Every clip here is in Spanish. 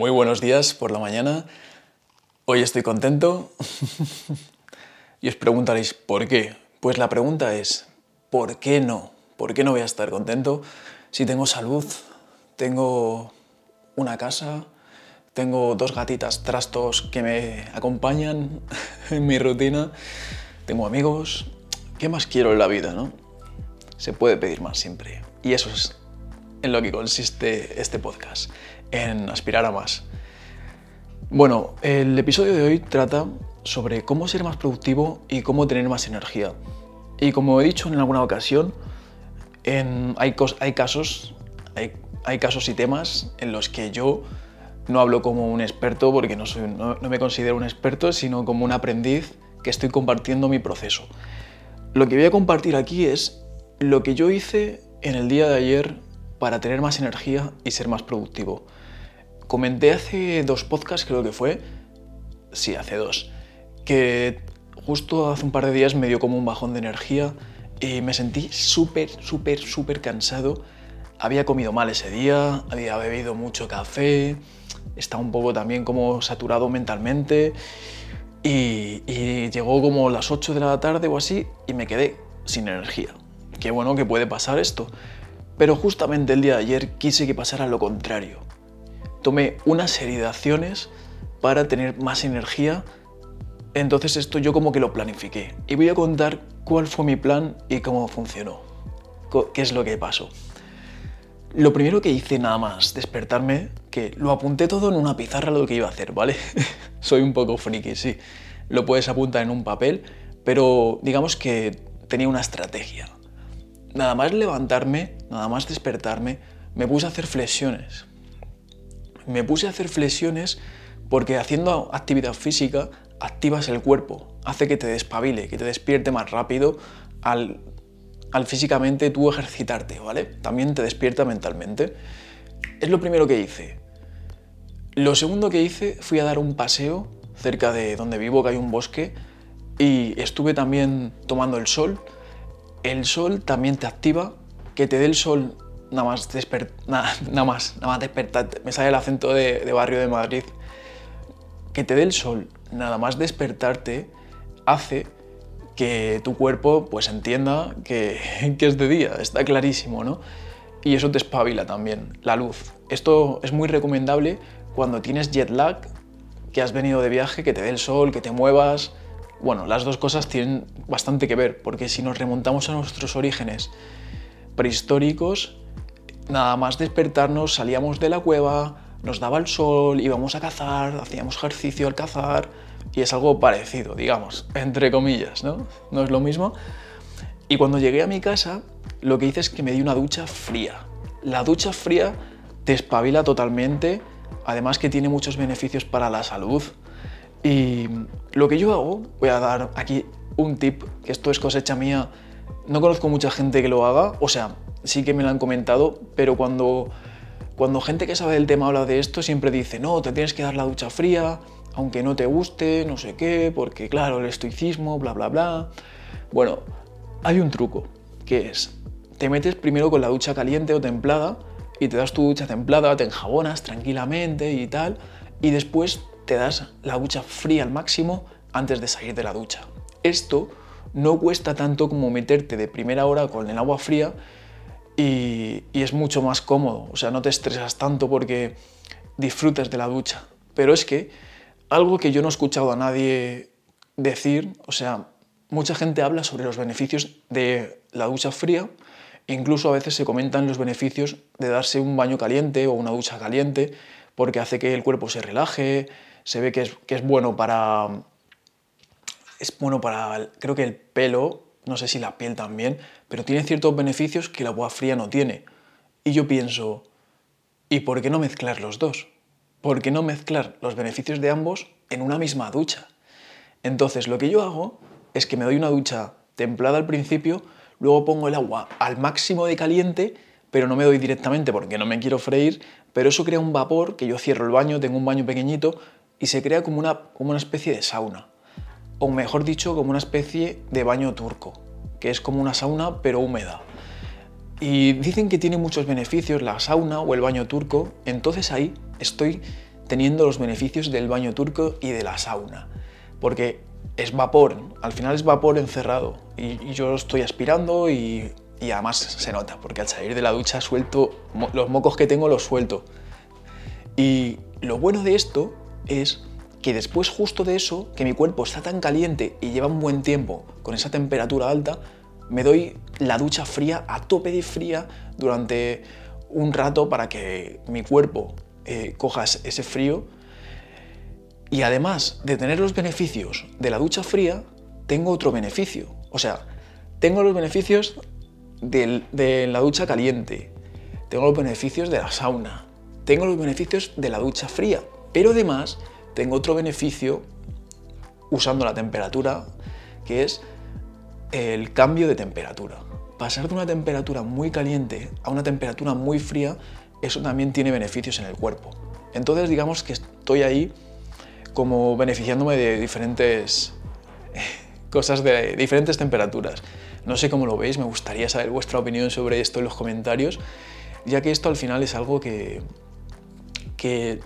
Muy buenos días por la mañana. Hoy estoy contento. y os preguntaréis, ¿por qué? Pues la pregunta es, ¿por qué no? ¿Por qué no voy a estar contento si tengo salud, tengo una casa, tengo dos gatitas trastos que me acompañan en mi rutina, tengo amigos? ¿Qué más quiero en la vida, no? Se puede pedir más siempre. Y eso es en lo que consiste este podcast, en aspirar a más. Bueno, el episodio de hoy trata sobre cómo ser más productivo y cómo tener más energía. Y como he dicho en alguna ocasión, hay, casos, hay, casos y temas en los que yo no hablo como un experto porque no, no me considero un experto, sino como un aprendiz que estoy compartiendo mi proceso. Lo que voy a compartir aquí es lo que yo hice en el día de ayer para tener más energía y ser más productivo. Comenté hace dos podcasts, creo que fue, sí, hace dos, que justo hace un par de días me dio como un bajón de energía y me sentí súper, súper, súper cansado. Había comido mal ese día, había bebido mucho café, estaba un poco también como saturado mentalmente y, llegó como las 8 de la tarde o así y me quedé sin energía. Qué bueno que puede pasar esto. Pero justamente el día de ayer quise que pasara lo contrario. Tomé una serie de acciones para tener más energía. Entonces esto yo como que lo planifiqué. Y voy a contar cuál fue mi plan y cómo funcionó. ¿Qué es lo que pasó? Lo primero que hice nada más despertarme, que lo apunté todo en una pizarra lo que iba a hacer, ¿vale? Soy un poco friki, sí. Lo puedes apuntar en un papel, pero digamos que tenía una estrategia nada más levantarme, nada más despertarme, me puse a hacer flexiones. Me puse a hacer flexiones porque haciendo actividad física activas el cuerpo, hace que te despabile, que te despierte más rápido al, al físicamente tú ejercitarte, ¿vale? También te despierta mentalmente. Es lo primero que hice. Lo segundo que hice fui a dar un paseo cerca de donde vivo, que hay un bosque, y estuve también tomando el sol el sol también te activa, que te dé el sol nada más, nada, nada, más, nada más despertar, me sale el acento de, barrio de Madrid, que te dé el sol nada más despertarte hace que tu cuerpo pues entienda que, que, es de día, está clarísimo, ¿no? Y eso te espabila también, la luz. Esto es muy recomendable cuando tienes jet lag, que has venido de viaje, que te dé el sol, que te muevas, bueno, las dos cosas tienen bastante que ver, porque si nos remontamos a nuestros orígenes prehistóricos, nada más despertarnos salíamos de la cueva, nos daba el sol, íbamos a cazar, hacíamos ejercicio al cazar, y es algo parecido, digamos, entre comillas, ¿no? No es lo mismo. Y cuando llegué a mi casa, lo que hice es que me di una ducha fría. La ducha fría te totalmente, además que tiene muchos beneficios para la salud. Y lo que yo hago, voy a dar aquí un tip, que esto es cosecha mía, no conozco mucha gente que lo haga, o sea, sí que me lo han comentado, pero cuando, cuando gente que sabe del tema habla de esto, siempre dice, no, te tienes que dar la ducha fría, aunque no te guste, no sé qué, porque claro, el estoicismo, bla, bla, bla. Bueno, hay un truco, que es, te metes primero con la ducha caliente o templada, y te das tu ducha templada, te enjabonas tranquilamente y tal, y después te das la ducha fría al máximo antes de salir de la ducha. Esto no cuesta tanto como meterte de primera hora con el agua fría y, es mucho más cómodo. O sea, no te estresas tanto porque disfrutes de la ducha. Pero es que algo que yo no he escuchado a nadie decir, o sea, mucha gente habla sobre los beneficios de la ducha fría, incluso a veces se comentan los beneficios de darse un baño caliente o una ducha caliente, porque hace que el cuerpo se relaje, se ve que es, que es bueno para... Es bueno para, creo que el pelo, no sé si la piel también, pero tiene ciertos beneficios que la agua fría no tiene. Y yo pienso, ¿y por qué no mezclar los dos? ¿Por qué no mezclar los beneficios de ambos en una misma ducha? Entonces lo que yo hago es que me doy una ducha templada al principio, luego pongo el agua al máximo de caliente, pero no me doy directamente porque no me quiero freír, pero eso crea un vapor que yo cierro el baño, tengo un baño pequeñito, y se crea como una, como una especie de sauna, o mejor dicho, como una especie de baño turco, que es como una sauna pero húmeda. Y dicen que tiene muchos beneficios la sauna o el baño turco, entonces ahí estoy teniendo los beneficios del baño turco y de la sauna. Porque es vapor, al final es vapor encerrado y, yo estoy aspirando y, y, además se nota, porque al salir de la ducha suelto, los mocos que tengo los suelto. Y lo bueno de esto es que después justo de eso, que mi cuerpo está tan caliente y lleva un buen tiempo con esa temperatura alta, me doy la ducha fría a tope de fría durante un rato para que mi cuerpo eh, coja ese frío. Y además de tener los beneficios de la ducha fría, tengo otro beneficio. O sea, tengo los beneficios de la ducha caliente, tengo los beneficios de la sauna, tengo los beneficios de la ducha fría, pero además tengo otro beneficio usando la temperatura, que es el cambio de temperatura. Pasar de una temperatura muy caliente a una temperatura muy fría, eso también tiene beneficios en el cuerpo. Entonces digamos que estoy ahí como beneficiándome de diferentes cosas de diferentes temperaturas. No sé cómo lo veis, me gustaría saber vuestra opinión sobre esto en los comentarios, ya que esto al final es algo que, que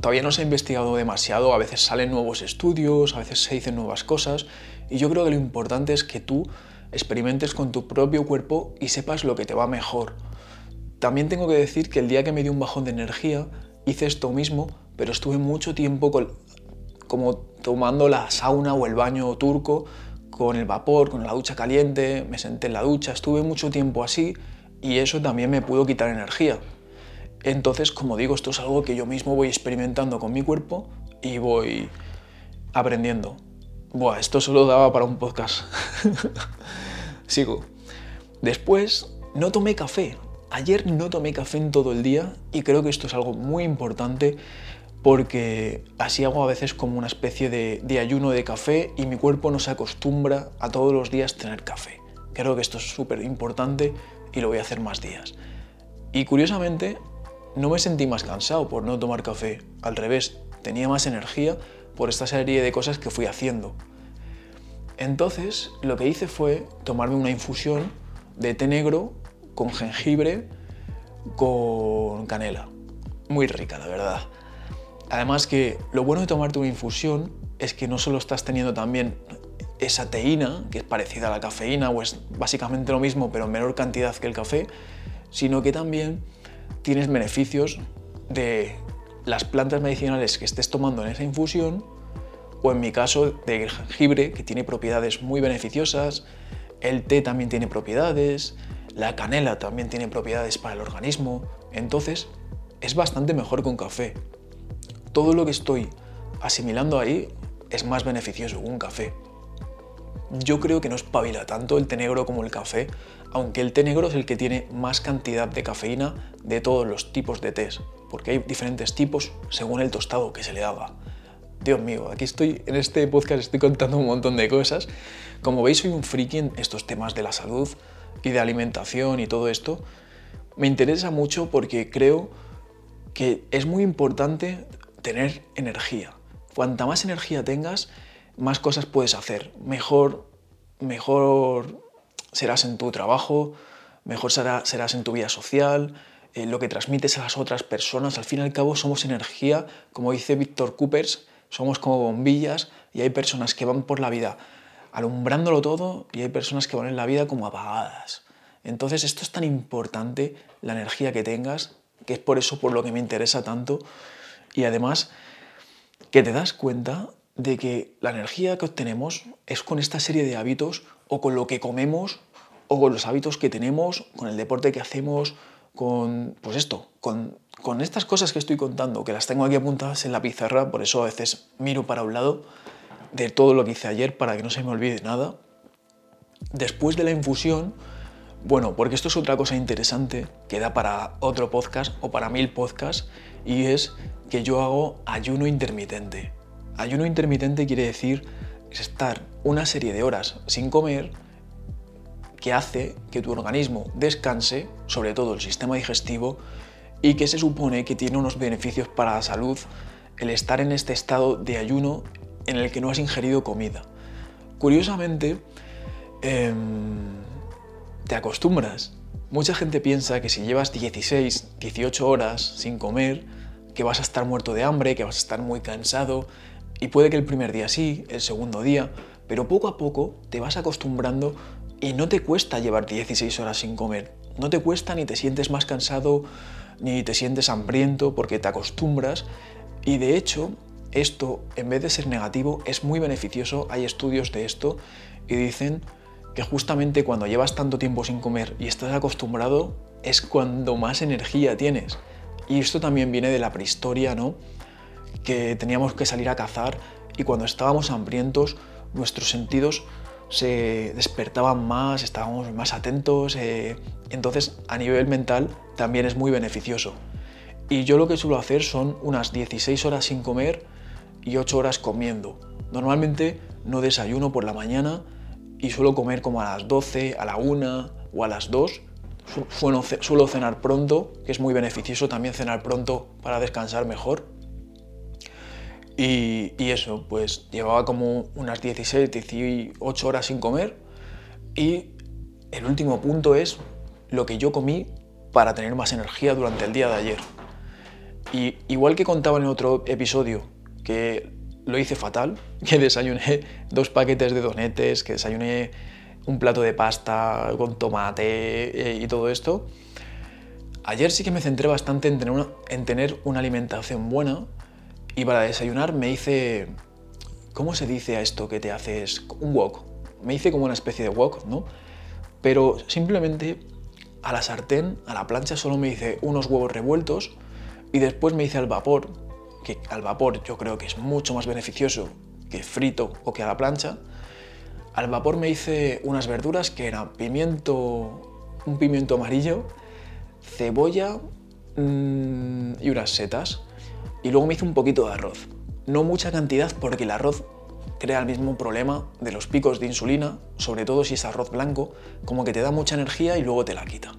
todavía no se ha investigado demasiado, a veces salen nuevos estudios, a veces se dicen nuevas cosas, y yo creo que lo importante es que tú experimentes con tu propio cuerpo y sepas lo que te va mejor. También tengo que decir que el día que me dio un bajón de energía, hice esto mismo, pero estuve mucho tiempo como tomando la sauna o el baño turco con el vapor, con la ducha caliente, me senté en la ducha, estuve mucho tiempo así y eso también me pudo quitar energía. Entonces, como digo, esto es algo que yo mismo voy experimentando con mi cuerpo y voy aprendiendo. Buah, esto solo daba para un podcast. Sigo. Después, no tomé café. Ayer no tomé café en todo el día y creo que esto es algo muy importante porque así hago a veces como una especie de, de ayuno de café y mi cuerpo no se acostumbra a todos los días tener café. Creo que esto es súper importante y lo voy a hacer más días. Y curiosamente, no me sentí más cansado por no tomar café, al revés, tenía más energía por esta serie de cosas que fui haciendo. Entonces, lo que hice fue tomarme una infusión de té negro con jengibre, con canela. Muy rica, la verdad. Además que lo bueno de tomarte una infusión es que no solo estás teniendo también esa teína, que es parecida a la cafeína o es básicamente lo mismo pero en menor cantidad que el café, sino que también tienes beneficios de las plantas medicinales que estés tomando en esa infusión o en mi caso de jengibre que tiene propiedades muy beneficiosas, el té también tiene propiedades, la canela también tiene propiedades para el organismo, entonces es bastante mejor un café. Todo lo que estoy asimilando ahí es más beneficioso que un café. Yo creo que no espabila tanto el té negro como el café, aunque el té negro es el que tiene más cantidad de cafeína de todos los tipos de tés, porque hay diferentes tipos según el tostado que se le haga. Dios mío, aquí estoy, en este podcast estoy contando un montón de cosas. Como veis, soy un friki en estos temas de la salud y de alimentación y todo esto. Me interesa mucho porque creo que es muy importante tener energía. Cuanta más energía tengas, más cosas puedes hacer. Mejor, mejor serás en tu trabajo, mejor serás en tu vida social, en lo que transmites a las otras personas. Al fin y al cabo somos energía, como dice Víctor Coopers, somos como bombillas y hay personas que van por la vida alumbrándolo todo y hay personas que van en la vida como apagadas. Entonces esto es tan importante, la energía que tengas, que es por eso por lo que me interesa tanto y además que te das cuenta de que la energía que obtenemos es con esta serie de hábitos o con lo que comemos o con los hábitos que tenemos, con el deporte que hacemos, con, pues esto, con, con estas cosas que estoy contando, que las tengo aquí apuntadas en la pizarra, por eso a veces miro para un lado de todo lo que hice ayer para que no se me olvide nada. Después de la infusión, bueno, porque esto es otra cosa interesante que da para otro podcast o para mil podcasts, y es que yo hago ayuno intermitente. Ayuno intermitente quiere decir estar una serie de horas sin comer que hace que tu organismo descanse, sobre todo el sistema digestivo, y que se supone que tiene unos beneficios para la salud el estar en este estado de ayuno en el que no has ingerido comida. Curiosamente, em, te acostumbras. Mucha gente piensa que si llevas 16, 18 horas sin comer, que vas a estar muerto de hambre, que vas a estar muy cansado, y puede que el primer día sí, el segundo día, pero poco a poco te vas acostumbrando y no te cuesta llevar 16 horas sin comer. No te cuesta ni te sientes más cansado, ni te sientes hambriento porque te acostumbras. Y de hecho, esto, en vez de ser negativo, es muy beneficioso. Hay estudios de esto y dicen que justamente cuando llevas tanto tiempo sin comer y estás acostumbrado, es cuando más energía tienes. Y esto también viene de la prehistoria, ¿no? Que teníamos que salir a cazar y cuando estábamos hambrientos, nuestros sentidos se despertaban más, estábamos más atentos, eh, entonces a nivel mental también es muy beneficioso. Y yo lo que suelo hacer son unas 16 horas sin comer y 8 horas comiendo. Normalmente no desayuno por la mañana y suelo comer como a las 12, a la 1 o a las 2. Suelo cenar pronto, que es muy beneficioso también cenar pronto para descansar mejor. Y, eso, pues llevaba como unas 16, 18 horas sin comer. Y el último punto es lo que yo comí para tener más energía durante el día de ayer. Y igual que contaba en otro episodio, que lo hice fatal, que desayuné dos paquetes de donetes, que desayuné un plato de pasta con tomate eh, y todo esto, ayer sí que me centré bastante en tener una, en tener una alimentación buena y para desayunar me hice, ¿cómo se dice a esto que te haces? Un wok. Me hice como una especie de wok, ¿no? Pero simplemente a la sartén, a la plancha, solo me hice unos huevos revueltos y después me hice al vapor, que al vapor yo creo que es mucho más beneficioso que frito o que a la plancha. Al vapor me hice unas verduras que eran pimiento, un pimiento amarillo, cebolla mmm, y unas setas. Y luego me hice un poquito de arroz. No mucha cantidad porque el arroz crea el mismo problema de los picos de insulina, sobre todo si es arroz blanco, como que te da mucha energía y luego te la quita.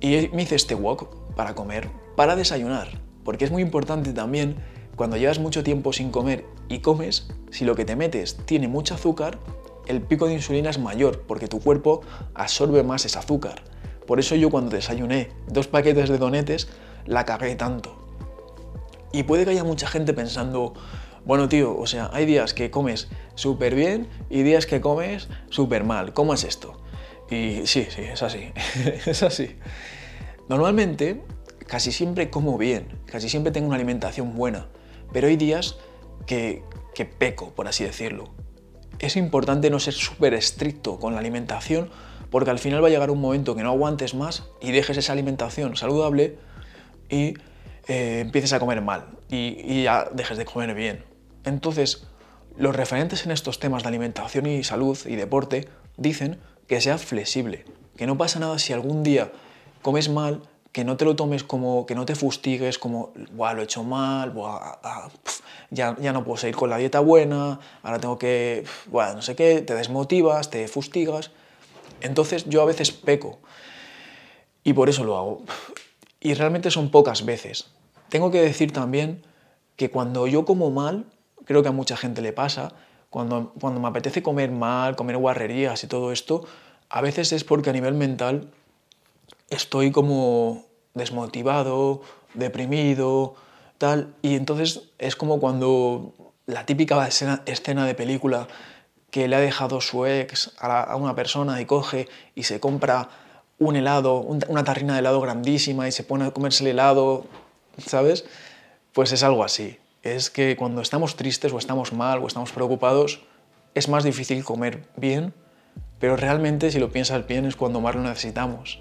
Y me hice este wok para comer, para desayunar, porque es muy importante también cuando llevas mucho tiempo sin comer y comes, si lo que te metes tiene mucho azúcar, el pico de insulina es mayor porque tu cuerpo absorbe más ese azúcar. Por eso yo cuando desayuné dos paquetes de donetes la cagué tanto. Y puede que haya mucha gente pensando, bueno tío, o sea, hay días que comes súper bien y días que comes súper mal. ¿Cómo es esto? Y sí, sí, es así. es así. Normalmente, casi siempre como bien, casi siempre tengo una alimentación buena, pero hay días que, que peco, por así decirlo. Es importante no ser súper estricto con la alimentación porque al final va a llegar un momento que no aguantes más y dejes esa alimentación saludable y eh, empieces a comer mal y, ya dejes de comer bien. Entonces, los referentes en estos temas de alimentación y salud y deporte dicen que seas flexible, que no pasa nada si algún día comes mal, que no te lo tomes como, que no te fustigues como, Buah, lo he hecho mal, ya, ya no puedo seguir con la dieta buena, ahora tengo que, bueno, no sé qué, te desmotivas, te fustigas. Entonces yo a veces peco y por eso lo hago y realmente son pocas veces. Tengo que decir también que cuando yo como mal, creo que a mucha gente le pasa, cuando, cuando me apetece comer mal, comer guarrerías y todo esto, a veces es porque a nivel mental estoy como desmotivado, deprimido, tal, y entonces es como cuando la típica escena, de película que le ha dejado su ex a una persona y coge y se compra un helado, una tarrina de helado grandísima y se pone a comerse el helado, ¿sabes? Pues es algo así. Es que cuando estamos tristes o estamos mal o estamos preocupados, es más difícil comer bien, pero realmente si lo piensas bien es cuando más lo necesitamos.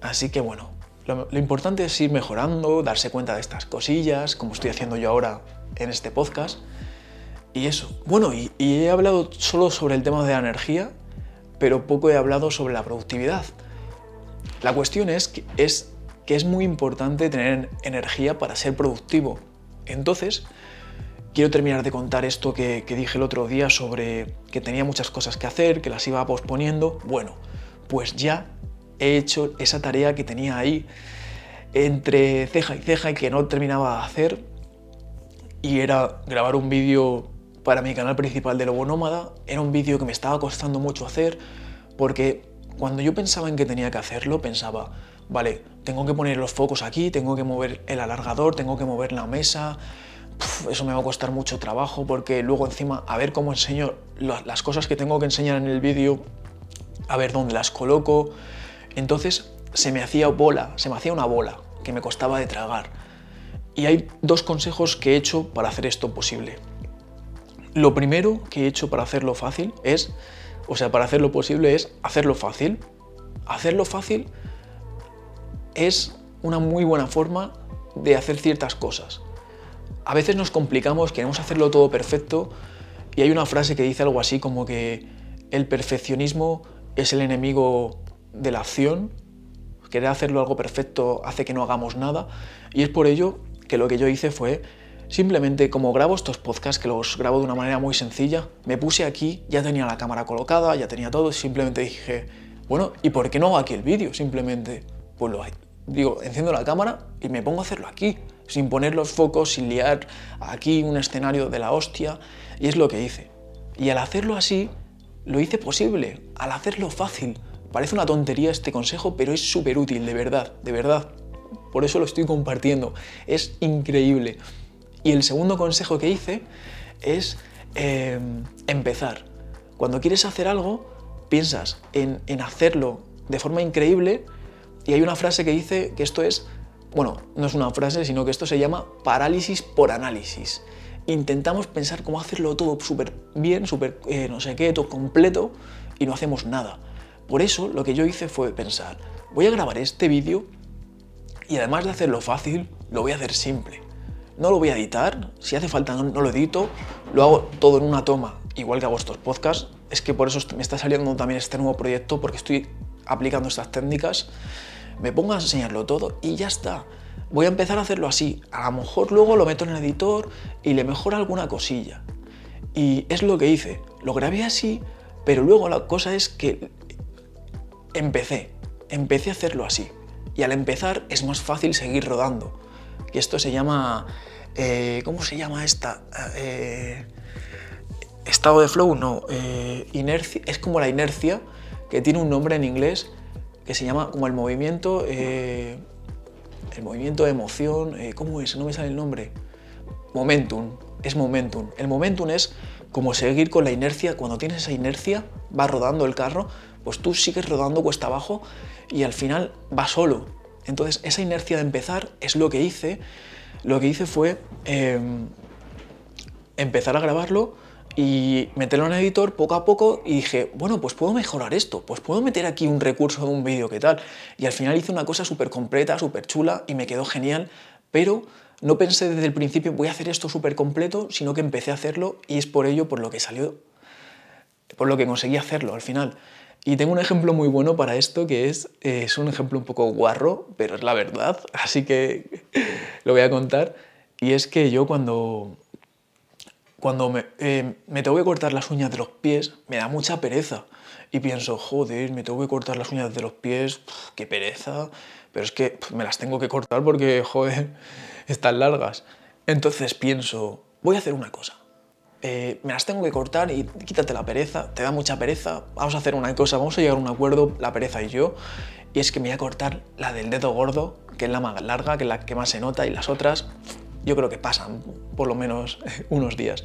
Así que bueno, lo, importante es ir mejorando, darse cuenta de estas cosillas, como estoy haciendo yo ahora en este podcast. Y eso. Bueno, y he hablado solo sobre el tema de la energía, pero poco he hablado sobre la productividad. La cuestión es que, es que es muy importante tener energía para ser productivo. Entonces, quiero terminar de contar esto que, dije el otro día sobre que tenía muchas cosas que hacer, que las iba posponiendo. Bueno, pues ya he hecho esa tarea que tenía ahí entre ceja y ceja y que no terminaba de hacer. Y era grabar un vídeo para mi canal principal de Lobo Nómada. Era un vídeo que me estaba costando mucho hacer porque cuando yo pensaba en que tenía que hacerlo, pensaba, vale, tengo que poner los focos aquí, tengo que mover el alargador, tengo que mover la mesa, eso me va a costar mucho trabajo porque luego encima a ver cómo enseño las cosas que tengo que enseñar en el vídeo, a ver dónde las coloco. Entonces se me hacía bola, se me hacía una bola que me costaba de tragar. Y hay dos consejos que he hecho para hacer esto posible. Lo primero que he hecho para hacerlo fácil es, o sea, para hacerlo posible es hacerlo fácil. Hacerlo fácil es una muy buena forma de hacer ciertas cosas. A veces nos complicamos, queremos hacerlo todo perfecto y hay una frase que dice algo así como que el perfeccionismo es el enemigo de la acción, querer hacerlo algo perfecto hace que no hagamos nada y es por ello que lo que yo hice fue Simplemente como grabo estos podcasts, que los grabo de una manera muy sencilla, me puse aquí, ya tenía la cámara colocada, ya tenía todo, simplemente dije, bueno, ¿y por qué no hago aquí el vídeo? Simplemente, pues lo digo, enciendo la cámara y me pongo a hacerlo aquí, sin poner los focos, sin liar aquí un escenario de la hostia, y es lo que hice. Y al hacerlo así, lo hice posible, al hacerlo fácil. Parece una tontería este consejo, pero es súper útil, de verdad, de verdad. Por eso lo estoy compartiendo. Es increíble. Y el segundo consejo que hice es eh, empezar. Cuando quieres hacer algo, piensas en, hacerlo de forma increíble y hay una frase que dice que esto es, bueno, no es una frase, sino que esto se llama parálisis por análisis. Intentamos pensar cómo hacerlo todo súper bien, súper eh, no sé qué, todo completo y no hacemos nada. Por eso lo que yo hice fue pensar, voy a grabar este vídeo y además de hacerlo fácil, lo voy a hacer simple no lo voy a editar, si hace falta no, lo edito, lo hago todo en una toma, igual que hago estos podcasts. Es que por eso me está saliendo también este nuevo proyecto, porque estoy aplicando estas técnicas. Me pongo a enseñarlo todo y ya está. Voy a empezar a hacerlo así. A lo mejor luego lo meto en el editor y le mejoro alguna cosilla. Y es lo que hice. Lo grabé así, pero luego la cosa es que empecé. Empecé a hacerlo así. Y al empezar es más fácil seguir rodando y esto se llama, eh, ¿cómo se llama esta? Eh, estado de flow, no, eh, inercia, es como la inercia que tiene un nombre en inglés que se llama como el movimiento, el movimiento de emoción, ¿cómo es? No me sale el nombre. Momentum, es momentum. El momentum es como seguir con la inercia, cuando tienes esa inercia, va rodando el carro, pues tú sigues rodando cuesta abajo y al final va solo. Entonces, esa inercia de empezar es lo que hice. Lo que hice fue em, empezar a grabarlo y meterlo en el editor poco a poco y dije, bueno, pues puedo mejorar esto, pues puedo meter aquí un recurso de un vídeo, ¿qué tal? Y al final hice una cosa súper completa, súper chula y me quedó genial, pero no pensé desde el principio voy a hacer esto súper completo, sino que empecé a hacerlo y es por ello por lo que salió, por lo que conseguí hacerlo al final. Y tengo un ejemplo muy bueno para esto que es, eh, es un ejemplo un poco guarro, pero es la verdad, así que lo voy a contar. Y es que yo cuando, cuando me, eh, me tengo que cortar las uñas de los pies, me da mucha pereza. Y pienso, joder, me tengo que cortar las uñas de los pies, qué pereza. Pero es que me las tengo que cortar porque, joder, están largas. Entonces pienso, voy a hacer una cosa eh, me las tengo que cortar y quítate la pereza, te da mucha pereza, vamos a hacer una cosa, vamos a llegar a un acuerdo, la pereza y yo, y es que me voy a cortar la del dedo gordo, que es la más larga, que es la que más se nota, y las otras yo creo que pasan por lo menos unos días.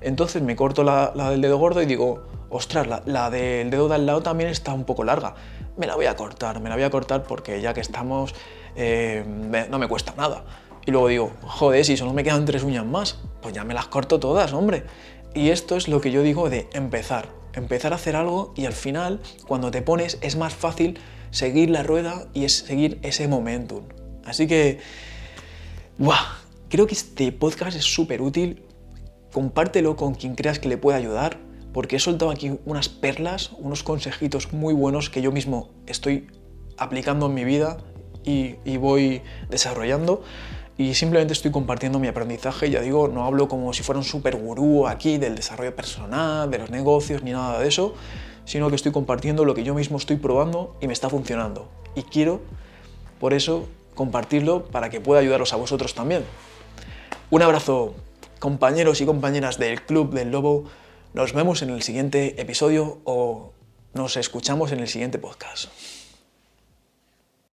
Entonces me corto la, del dedo gordo y digo, ostras, la, del dedo de al lado también está un poco larga. Me la voy a cortar, me la voy a cortar porque ya que estamos, eh, no me cuesta nada. Y luego digo, joder, si solo me quedan tres uñas más, pues ya me las corto todas, hombre. Y esto es lo que yo digo de empezar. Empezar a hacer algo y al final, cuando te pones, es más fácil seguir la rueda y es seguir ese momentum. Así que, ¡buah! Creo que este podcast es súper útil. Compártelo con quien creas que le pueda ayudar, porque he soltado aquí unas perlas, unos consejitos muy buenos que yo mismo estoy aplicando en mi vida y, y voy desarrollando y simplemente estoy compartiendo mi aprendizaje. Ya digo, no hablo como si fuera un super gurú aquí del desarrollo personal, de los negocios, ni nada de eso, sino que estoy compartiendo lo que yo mismo estoy probando y me está funcionando. Y quiero, por eso, compartirlo para que pueda ayudaros a vosotros también. Un abrazo, compañeros y compañeras del Club del Lobo. Nos vemos en el siguiente episodio o nos escuchamos en el siguiente podcast.